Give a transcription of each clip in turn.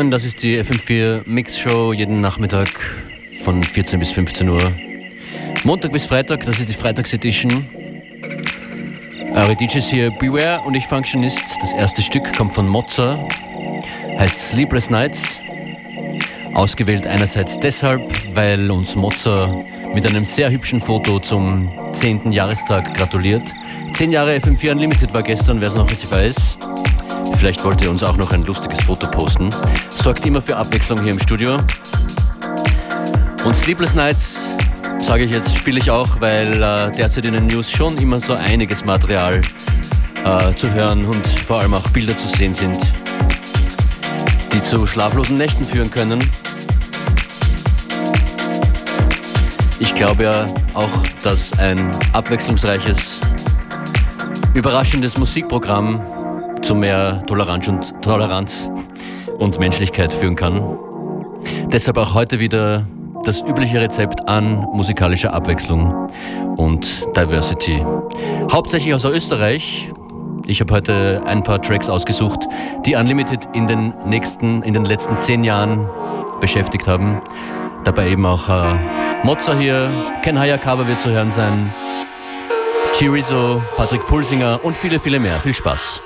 willkommen. Das ist die FM4 Mix Show jeden Nachmittag von 14 bis 15 Uhr. Montag bis Freitag, das ist die Freitagsedition. Eure DJs hier Beware und ich Functionist. Das erste Stück kommt von Mozza, heißt Sleepless Nights. Ausgewählt einerseits deshalb, weil uns Mozza mit einem sehr hübschen Foto zum 10. Jahrestag gratuliert. 10 Jahre FM4 Unlimited war gestern, wer es noch nicht weiß. Vielleicht wollt ihr uns auch noch ein lustiges Foto posten. Sorgt immer für Abwechslung hier im Studio. Und Sleepless Nights, sage ich jetzt, spiele ich auch, weil äh, derzeit in den News schon immer so einiges Material äh, zu hören und vor allem auch Bilder zu sehen sind, die zu schlaflosen Nächten führen können. Ich glaube ja auch, dass ein abwechslungsreiches, überraschendes Musikprogramm zu mehr Toleranz und, Toleranz und Menschlichkeit führen kann. Deshalb auch heute wieder das übliche Rezept an musikalischer Abwechslung und Diversity. Hauptsächlich aus Österreich. Ich habe heute ein paar Tracks ausgesucht, die Unlimited in den nächsten, in den letzten zehn Jahren beschäftigt haben. Dabei eben auch äh, Mozza hier, Ken Hayakawa wird zu hören sein, Chirizo, Patrick Pulsinger und viele, viele mehr. Viel Spaß.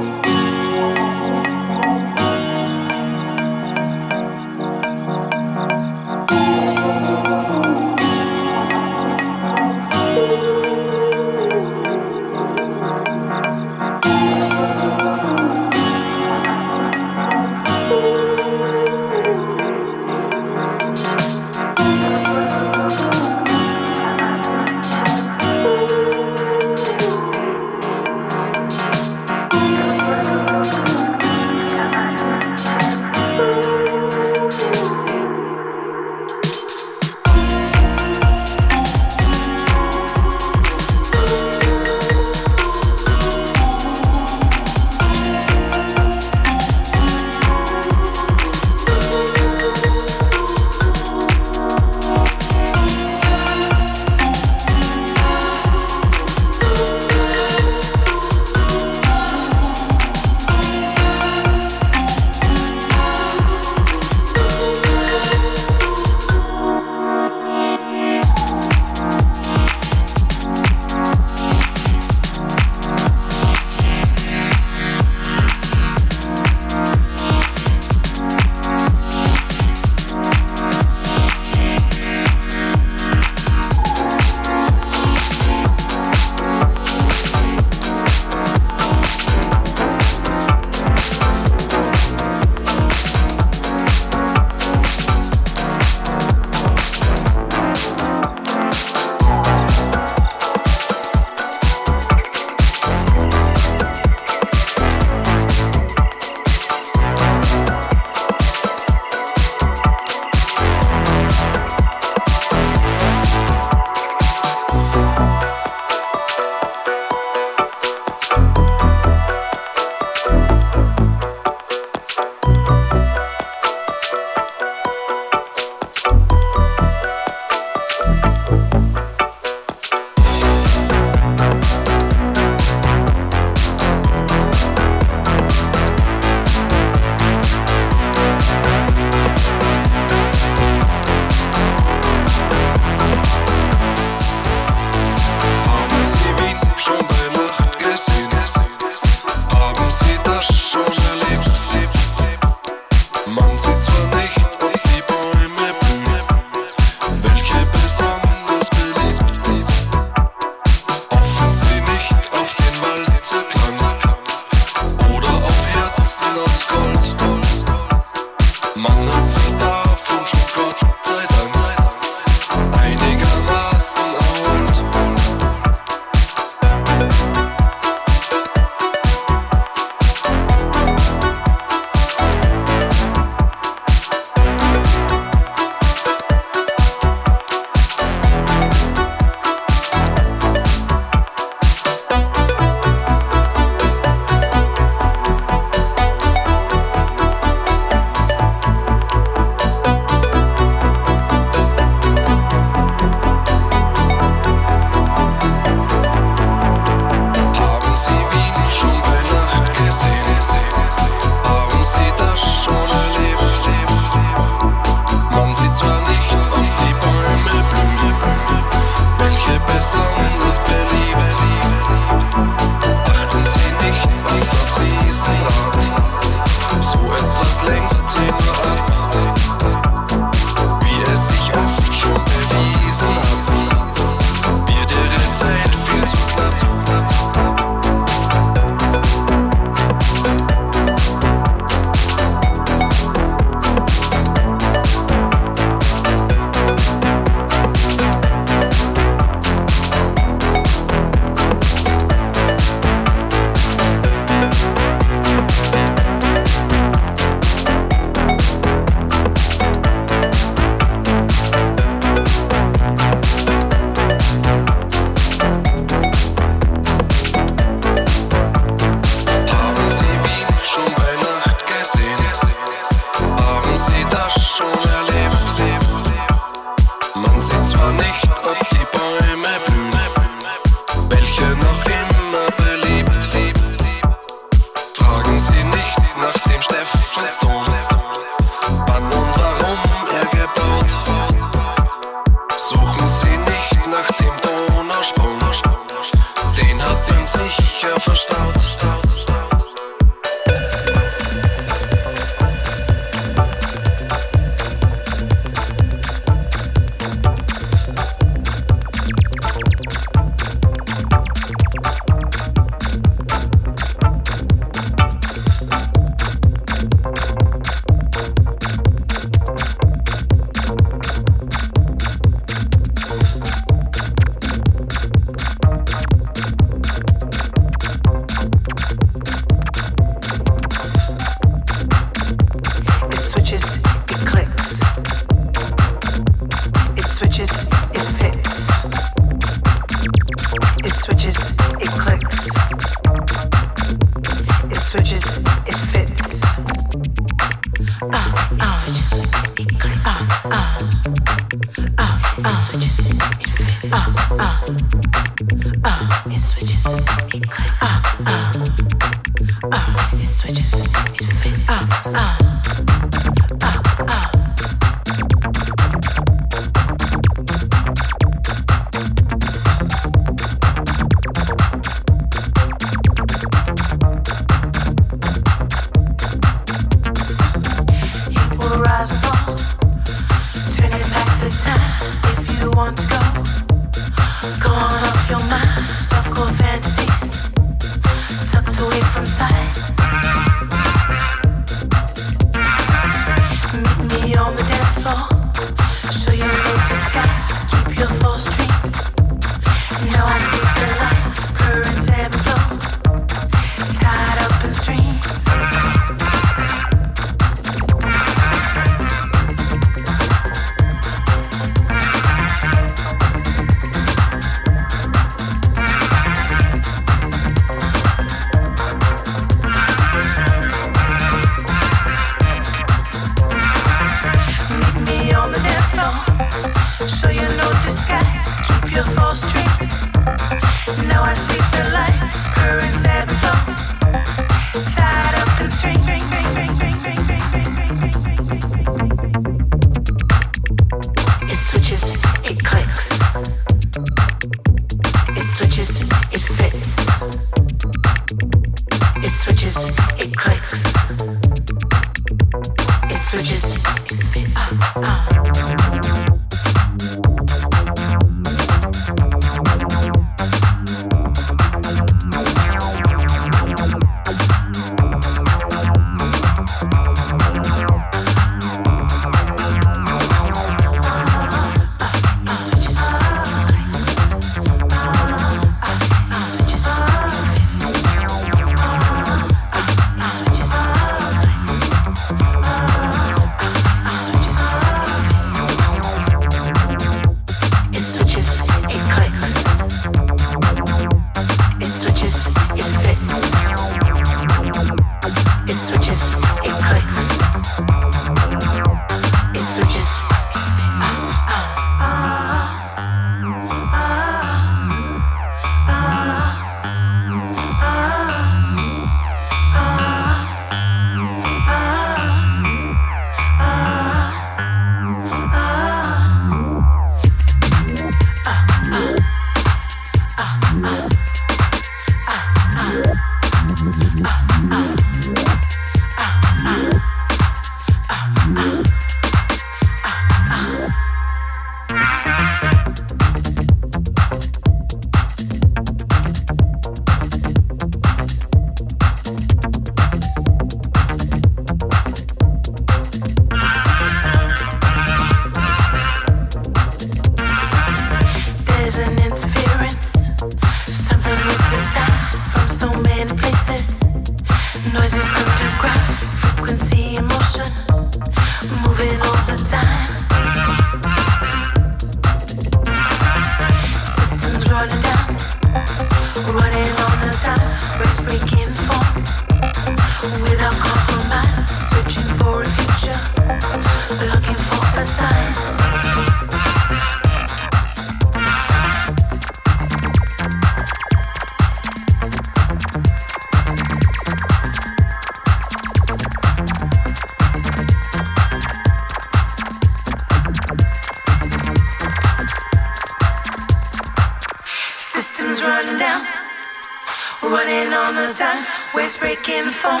time, waves breaking foam.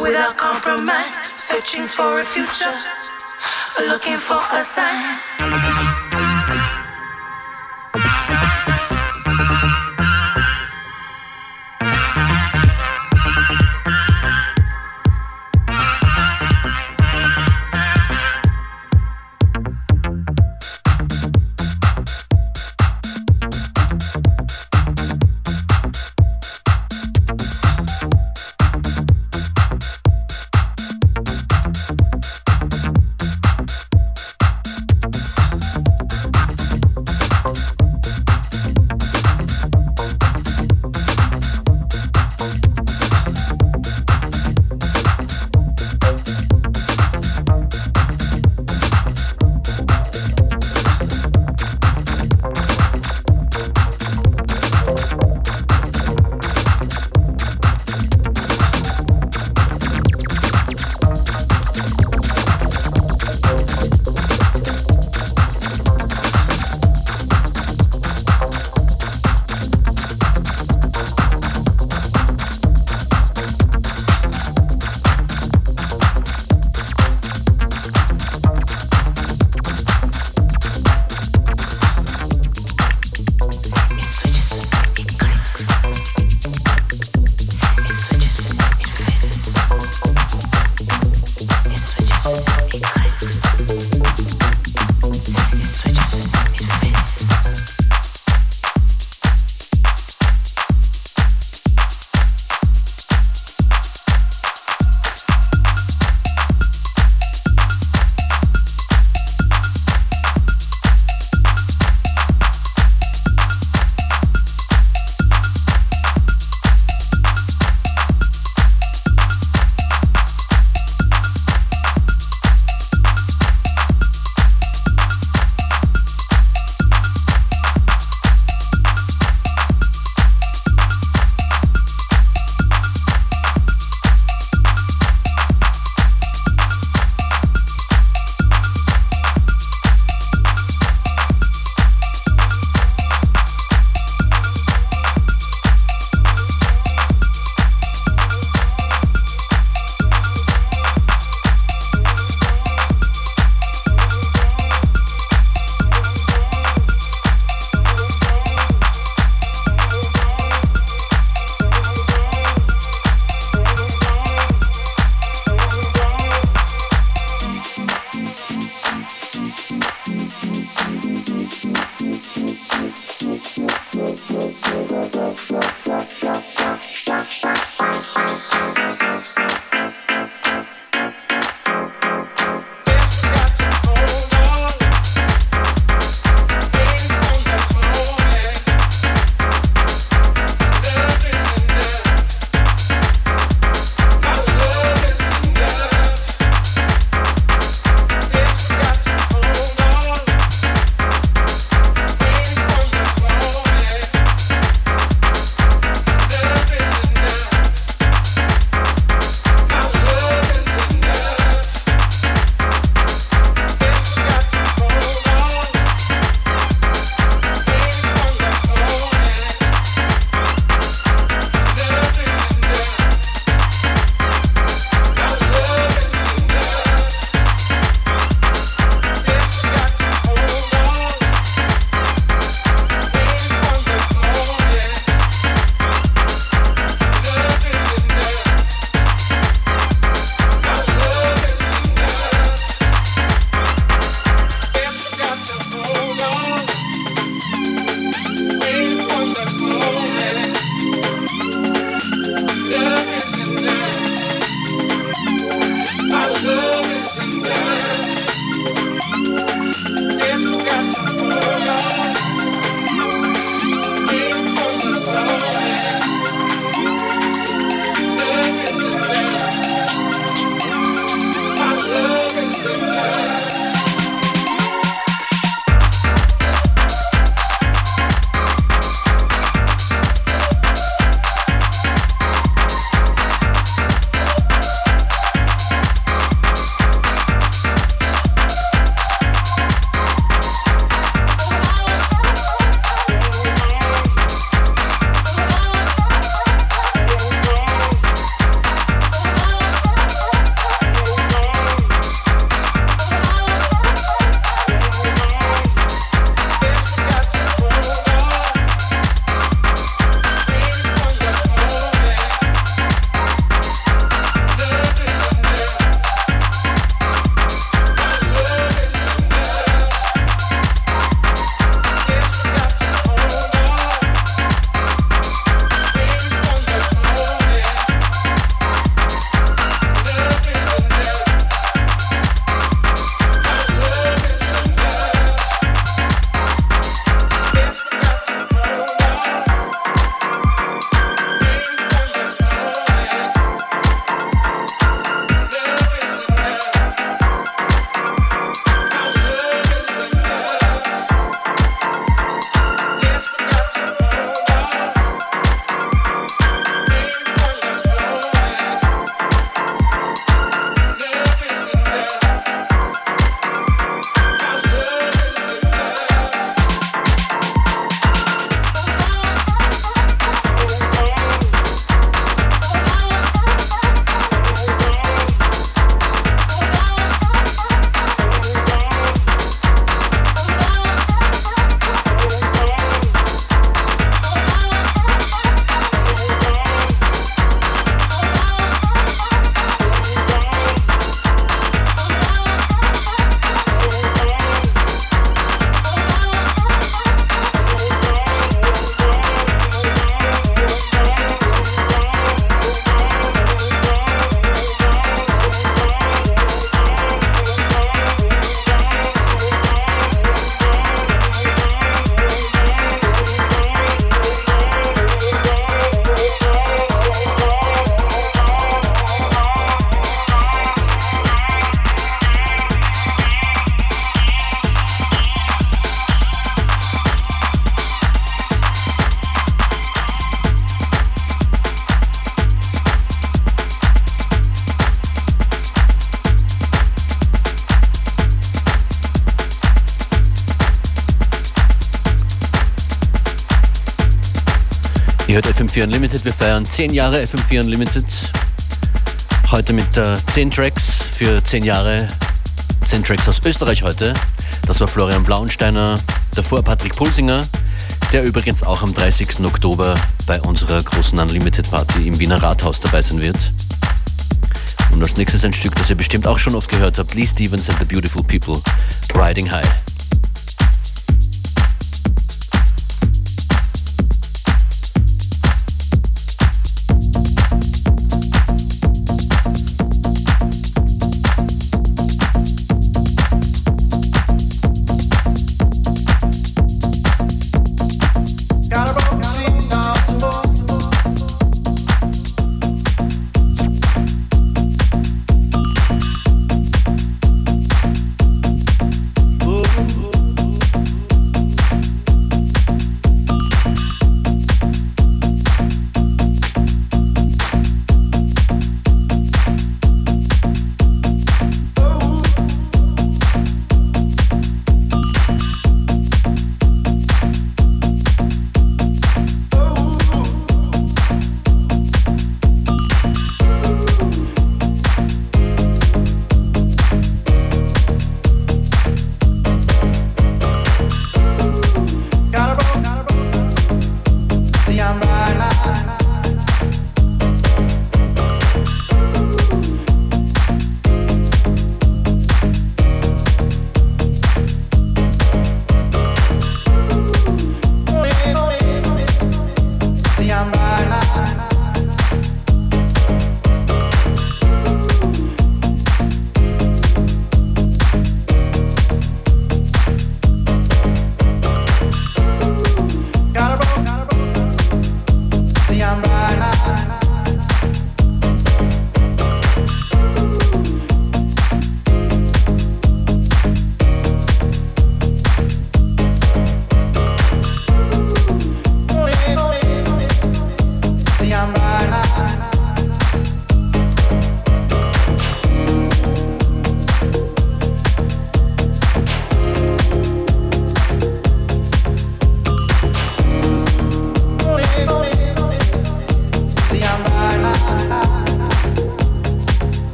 Without compromise, searching for a future, looking for a sign. FM4 Unlimited, wir feiern 10 Jahre FM4 Unlimited. Heute mit äh, 10 Tracks für 10 Jahre, 10 Tracks aus Österreich heute. Das war Florian Blauensteiner, davor Patrick Pulsinger, der übrigens auch am 30. Oktober bei unserer großen Unlimited Party im Wiener Rathaus dabei sein wird. Und als nächstes ein Stück, das ihr bestimmt auch schon oft gehört habt, Lee Stevens and the Beautiful People, Riding High.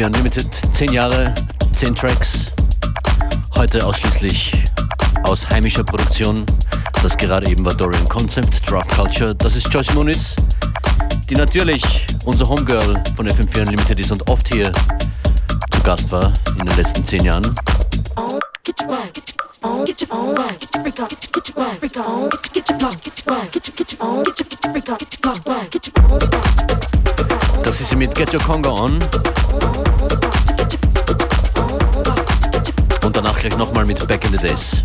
FM4 Unlimited. Zehn Jahre, zehn Tracks. Heute ausschließlich aus heimischer Produktion. Das gerade eben war Dorian Concept, Draft Culture. Das ist Joyce Muniz, die natürlich unser Homegirl von FM4 Unlimited ist und oft hier zu Gast war in den letzten zehn Jahren. Das ist sie mit Get Your Congo On. Und danach gleich nochmal mit Back in the Days.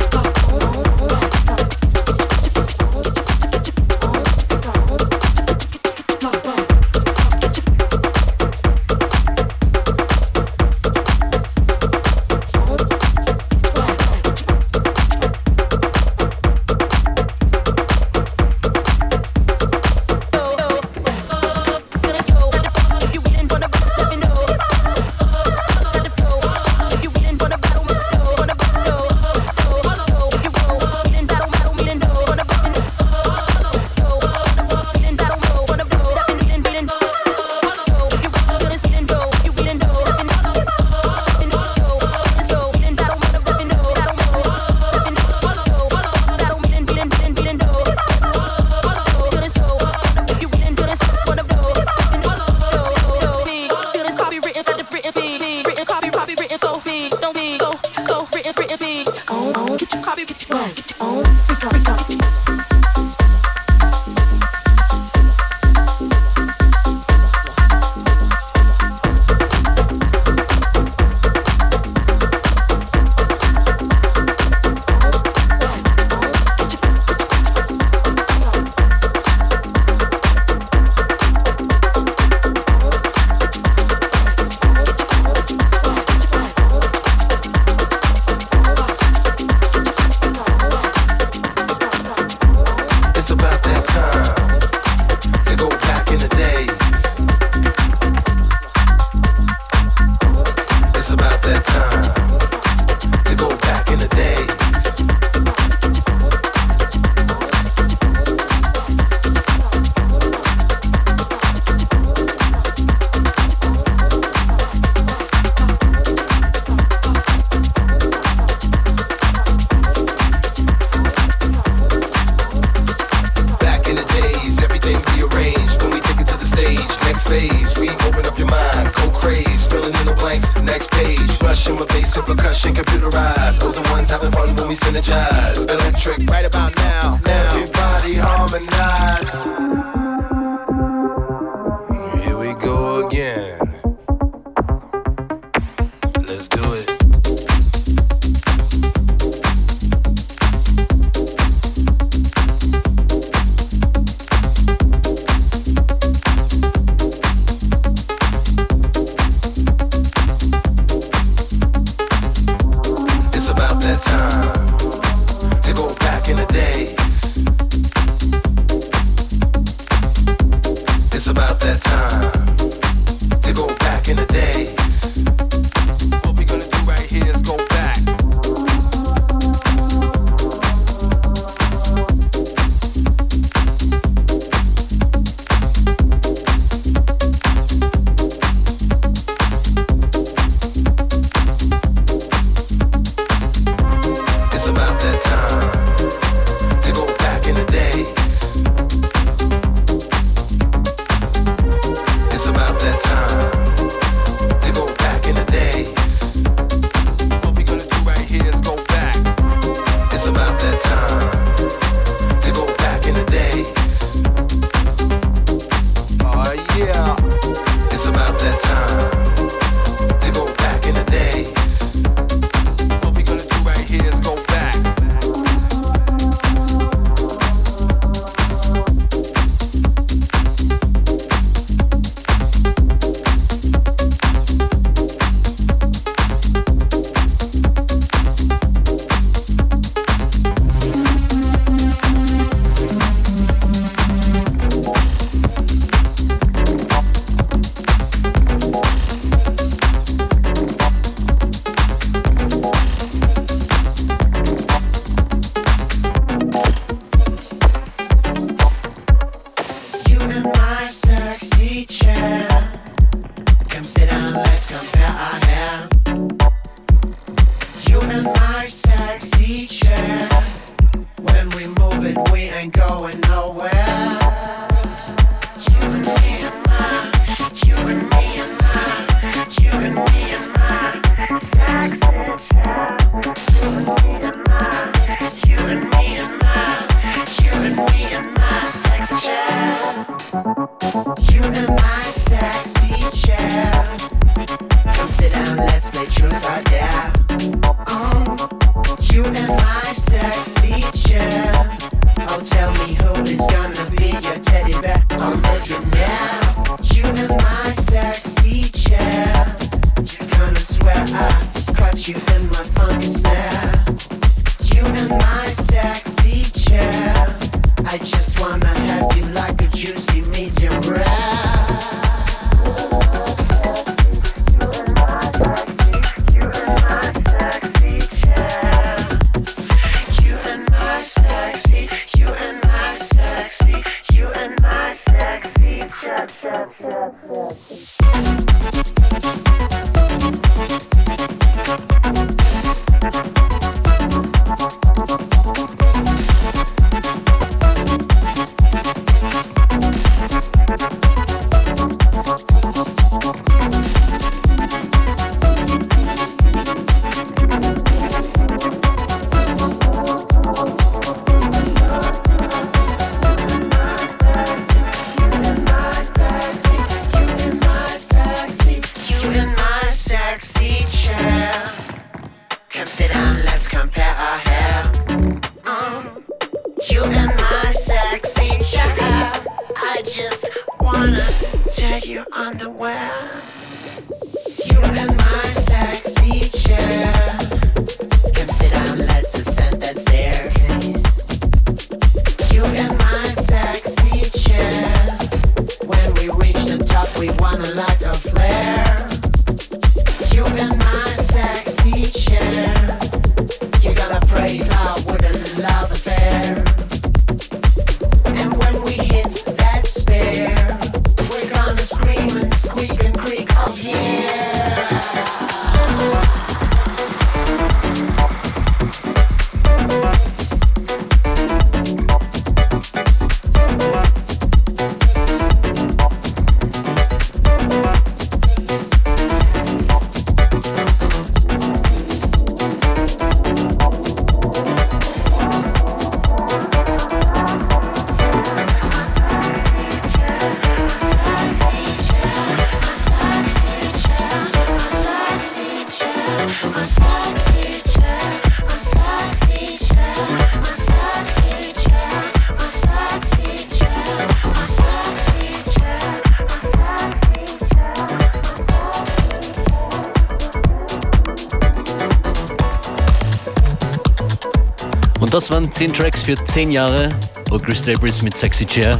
Das waren 10 Tracks für 10 Jahre. Und Chris Debris mit Sexy Chair.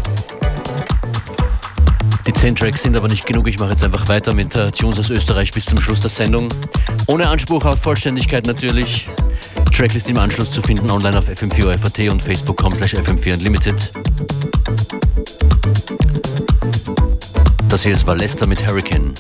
Die 10 Tracks sind aber nicht genug. Ich mache jetzt einfach weiter mit äh, Tunes aus Österreich bis zum Schluss der Sendung. Ohne Anspruch auf Vollständigkeit natürlich. Tracklist im Anschluss zu finden online auf fm4 und facebook.com slash fm4unlimited. Das hier ist Valesta mit Hurricane.